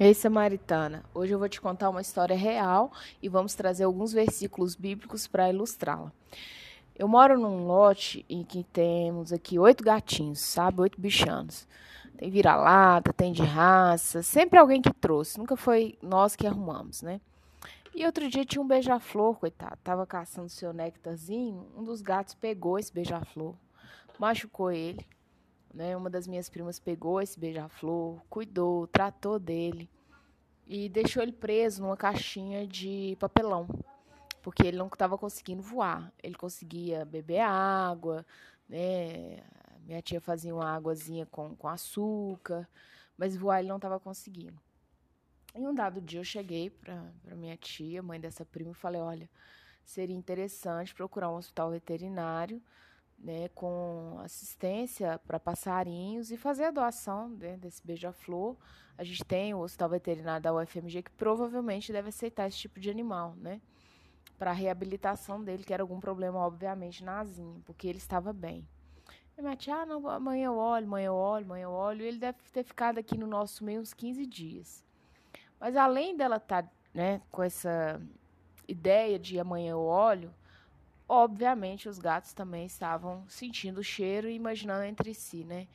Ei, Samaritana, hoje eu vou te contar uma história real e vamos trazer alguns versículos bíblicos para ilustrá-la. Eu moro num lote em que temos aqui oito gatinhos, sabe? Oito bichanos. Tem vira-lata, tem de raça, sempre alguém que trouxe, nunca foi nós que arrumamos, né? E outro dia tinha um beija-flor, coitado, tava caçando seu néctarzinho, um dos gatos pegou esse beija-flor, machucou ele. Né? Uma das minhas primas pegou esse beija-flor, cuidou, tratou dele e deixou ele preso numa caixinha de papelão, porque ele não estava conseguindo voar. Ele conseguia beber água, né? Minha tia fazia uma águazinha com, com açúcar, mas voar ele não estava conseguindo. E um dado dia eu cheguei para minha tia, mãe dessa prima, e falei: olha, seria interessante procurar um hospital veterinário né, com assistência para passarinhos e fazer a doação né, desse beija-flor. A gente tem o Hospital Veterinário da UFMG que provavelmente deve aceitar esse tipo de animal, né? Para a reabilitação dele, que era algum problema, obviamente, na asinha, porque ele estava bem. E minha tia, ah, não, amanhã eu olho, amanhã eu olho, amanhã eu olho. E ele deve ter ficado aqui no nosso meio uns 15 dias. Mas além dela estar tá, né, com essa ideia de amanhã eu olho, Obviamente, os gatos também estavam sentindo o cheiro e imaginando entre si, né?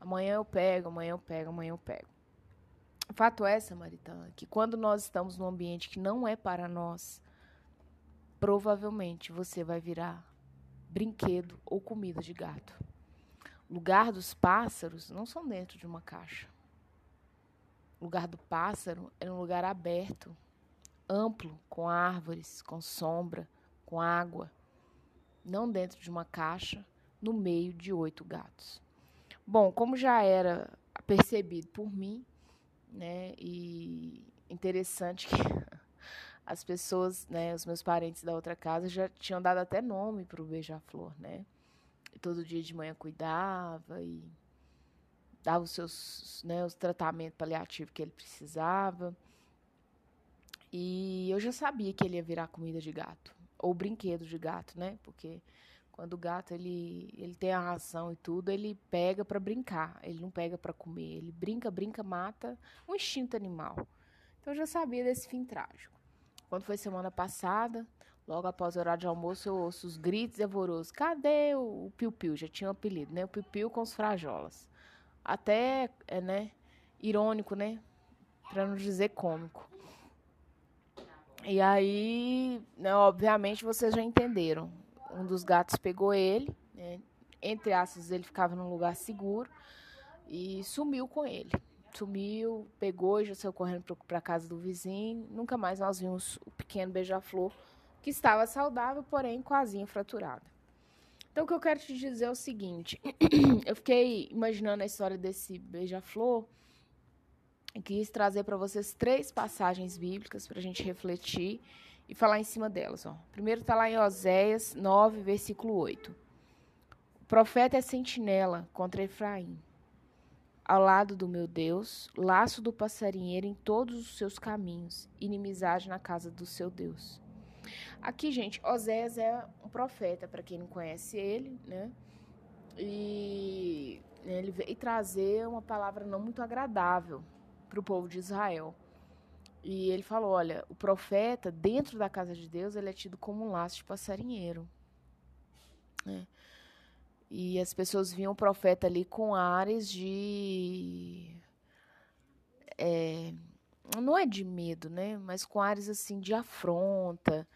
Amanhã eu pego, amanhã eu pego, amanhã eu pego. Fato é, Samaritana, que quando nós estamos num ambiente que não é para nós, provavelmente você vai virar brinquedo ou comida de gato. O lugar dos pássaros não são dentro de uma caixa. O lugar do pássaro é um lugar aberto, amplo, com árvores, com sombra, com água não dentro de uma caixa, no meio de oito gatos. Bom, como já era percebido por mim, né, e interessante que as pessoas, né, os meus parentes da outra casa já tinham dado até nome para o beija-flor, né? todo dia de manhã cuidava e dava os seus, né, os tratamentos paliativos que ele precisava. E eu já sabia que ele ia virar comida de gato ou brinquedo de gato, né? Porque quando o gato ele, ele tem a ração e tudo, ele pega para brincar, ele não pega para comer, ele brinca, brinca, mata, um instinto animal. Então eu já sabia desse fim trágico. Quando foi semana passada, logo após o horário de almoço, eu ouço os gritos evorosos. Cadê o, o Piu-Piu? Já tinha um apelido, né? O Piu-Piu com os frajolas. Até, é, né? Irônico, né? Para não dizer cômico. E aí, né, obviamente, vocês já entenderam. Um dos gatos pegou ele, né, entre aspas, ele ficava num lugar seguro e sumiu com ele. Sumiu, pegou e já saiu correndo para a casa do vizinho. Nunca mais nós vimos o pequeno beija-flor, que estava saudável, porém com a asinha fraturada. Então, o que eu quero te dizer é o seguinte: eu fiquei imaginando a história desse beija-flor quis trazer para vocês três passagens bíblicas para a gente refletir e falar em cima delas. Ó. Primeiro está lá em Oséias 9, versículo 8. O profeta é sentinela contra Efraim. Ao lado do meu Deus, laço do passarinheiro em todos os seus caminhos, inimizade na casa do seu Deus. Aqui, gente, Oséias é um profeta, para quem não conhece ele, né? E ele veio trazer uma palavra não muito agradável para o povo de Israel. E ele falou: olha, o profeta, dentro da casa de Deus, ele é tido como um laço de passarinheiro. Né? E as pessoas viam o profeta ali com ares de. É, não é de medo, né? Mas com ares assim de afronta,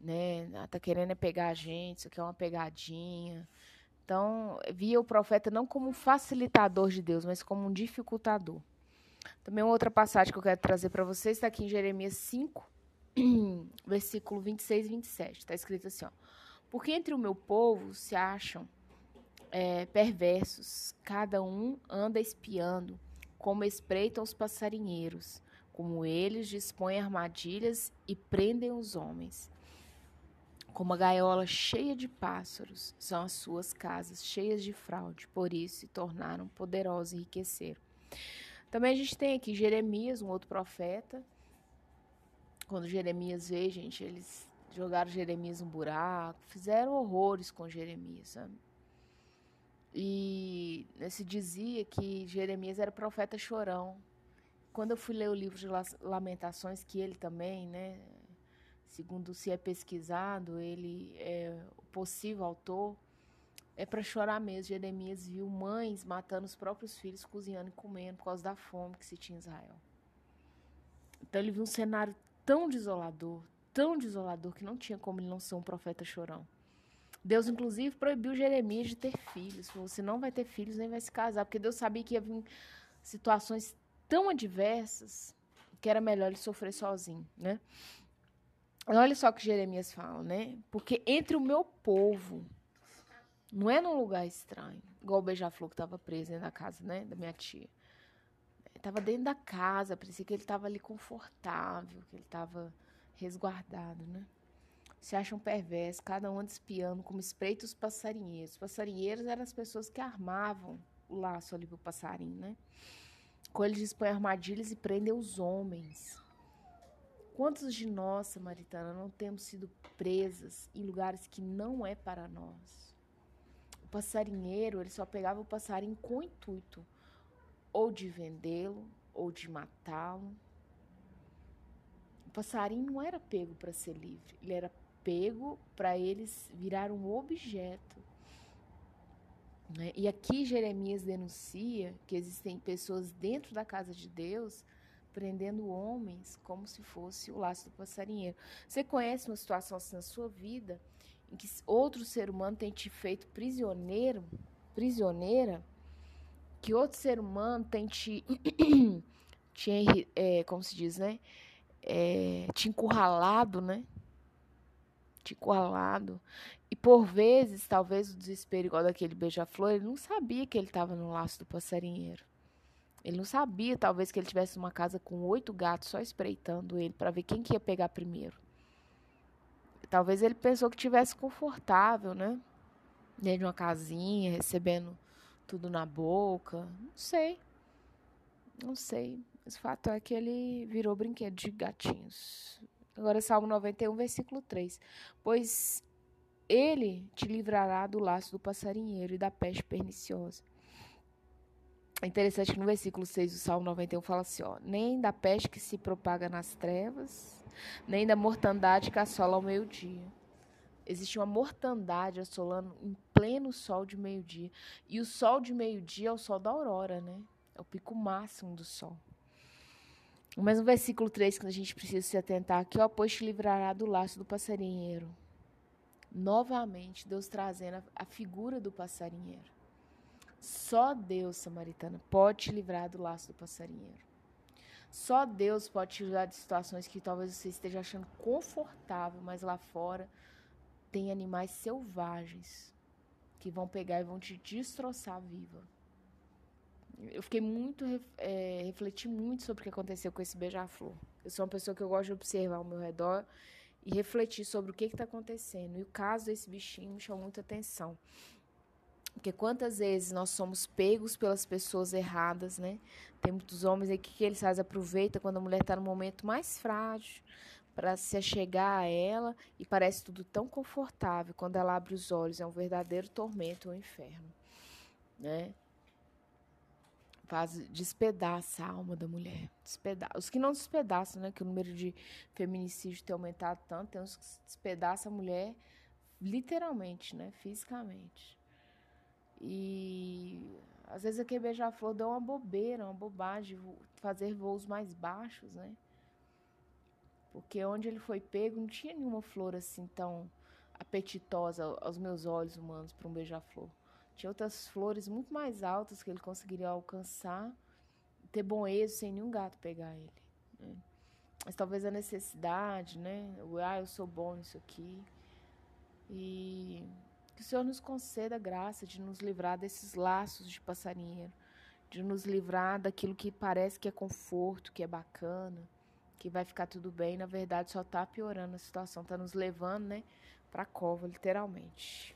né? Ah, tá querendo é pegar a gente, isso aqui é uma pegadinha. Então, via o profeta não como um facilitador de Deus, mas como um dificultador. Também uma outra passagem que eu quero trazer para vocês está aqui em Jeremias 5, versículo 26 e 27. Está escrito assim: ó, Porque entre o meu povo se acham é, perversos, cada um anda espiando, como espreitam os passarinheiros, como eles dispõem armadilhas e prendem os homens. Como a gaiola cheia de pássaros são as suas casas, cheias de fraude, por isso se tornaram poderosos e enriqueceram. Também a gente tem aqui Jeremias, um outro profeta. Quando Jeremias veio, gente, eles jogaram Jeremias no buraco, fizeram horrores com Jeremias, sabe? E se dizia que Jeremias era profeta chorão, quando eu fui ler o livro de Lamentações, que ele também, né, segundo se é pesquisado, ele é o possível autor, é para chorar mesmo. Jeremias viu mães matando os próprios filhos, cozinhando e comendo por causa da fome que se tinha em Israel. Então ele viu um cenário tão desolador, tão desolador, que não tinha como ele não ser um profeta chorão. Deus, inclusive, proibiu Jeremias de ter filhos. Você não vai ter filhos nem vai se casar, porque Deus sabia que ia vir situações tão adversas que era melhor ele sofrer sozinho, né? Olha só o que Jeremias fala, né? Porque entre o meu povo, não é num lugar estranho, igual o beija-flor que estava preso dentro da casa, né? Da minha tia. Estava dentro da casa, parecia que ele estava ali confortável, que ele estava resguardado, né? Se acham perversos, cada um anda espiando como espreita os passarinheiros. Os passarinheiros eram as pessoas que armavam o laço ali pro passarinho, né? Com eles dispõem armadilhas e prendem os homens. Quantos de nós, Samaritana, não temos sido presas em lugares que não é para nós? Passarinheiro, ele só pegava o passarinho com o intuito ou de vendê-lo ou de matá-lo. O passarinho não era pego para ser livre, ele era pego para eles virar um objeto. Né? E aqui Jeremias denuncia que existem pessoas dentro da casa de Deus prendendo homens como se fosse o laço do passarinheiro. Você conhece uma situação assim na sua vida em que outro ser humano tem te feito prisioneiro, prisioneira, que outro ser humano tem te, te é, como se diz, né? É, te encurralado, né? Te encurralado. E por vezes, talvez o desespero igual daquele beija-flor, ele não sabia que ele estava no laço do passarinheiro. Ele não sabia, talvez, que ele tivesse uma casa com oito gatos só espreitando ele para ver quem que ia pegar primeiro. Talvez ele pensou que tivesse confortável, né? Dentro de uma casinha, recebendo tudo na boca. Não sei. Não sei. Mas o fato é que ele virou brinquedo de gatinhos. Agora, Salmo 91, versículo 3. Pois ele te livrará do laço do passarinheiro e da peste perniciosa. É interessante que no versículo 6 do Salmo 91 fala assim: ó, nem da peste que se propaga nas trevas, nem da mortandade que assola ao meio-dia. Existe uma mortandade assolando em pleno sol de meio-dia. E o sol de meio-dia é o sol da aurora, né? É o pico máximo do sol. Mas no versículo 3 que a gente precisa se atentar aqui, ó, pois te livrará do laço do passarinheiro. Novamente, Deus trazendo a, a figura do passarinheiro. Só Deus, samaritana, pode te livrar do laço do passarinheiro. Só Deus pode te livrar de situações que talvez você esteja achando confortável, mas lá fora tem animais selvagens que vão pegar e vão te destroçar viva. Eu fiquei muito, é, refleti muito sobre o que aconteceu com esse beija-flor. Eu sou uma pessoa que eu gosto de observar ao meu redor e refletir sobre o que está acontecendo. E o caso desse bichinho me chamou muita atenção. Porque quantas vezes nós somos pegos pelas pessoas erradas, né? Tem muitos homens aí que, que eles fazem? Aproveita quando a mulher está no momento mais frágil, para se achegar a ela e parece tudo tão confortável. Quando ela abre os olhos, é um verdadeiro tormento, um inferno, né? Faz despedaça a alma da mulher, despedaça. Os que não despedaçam, né? Que o número de feminicídios tem aumentado tanto, tem uns que despedaçam a mulher literalmente, né? Fisicamente. E às vezes aquele beija-flor dá uma bobeira, uma bobagem, fazer voos mais baixos, né? Porque onde ele foi pego não tinha nenhuma flor assim tão apetitosa aos meus olhos humanos para um beija-flor. Tinha outras flores muito mais altas que ele conseguiria alcançar, ter bom êxito sem nenhum gato pegar ele. Né? Mas talvez a necessidade, né? Ah, eu sou bom nisso aqui. E que o Senhor nos conceda a graça de nos livrar desses laços de passarinheiro, de nos livrar daquilo que parece que é conforto, que é bacana que vai ficar tudo bem, na verdade só está piorando a situação, está nos levando, né, para a cova, literalmente.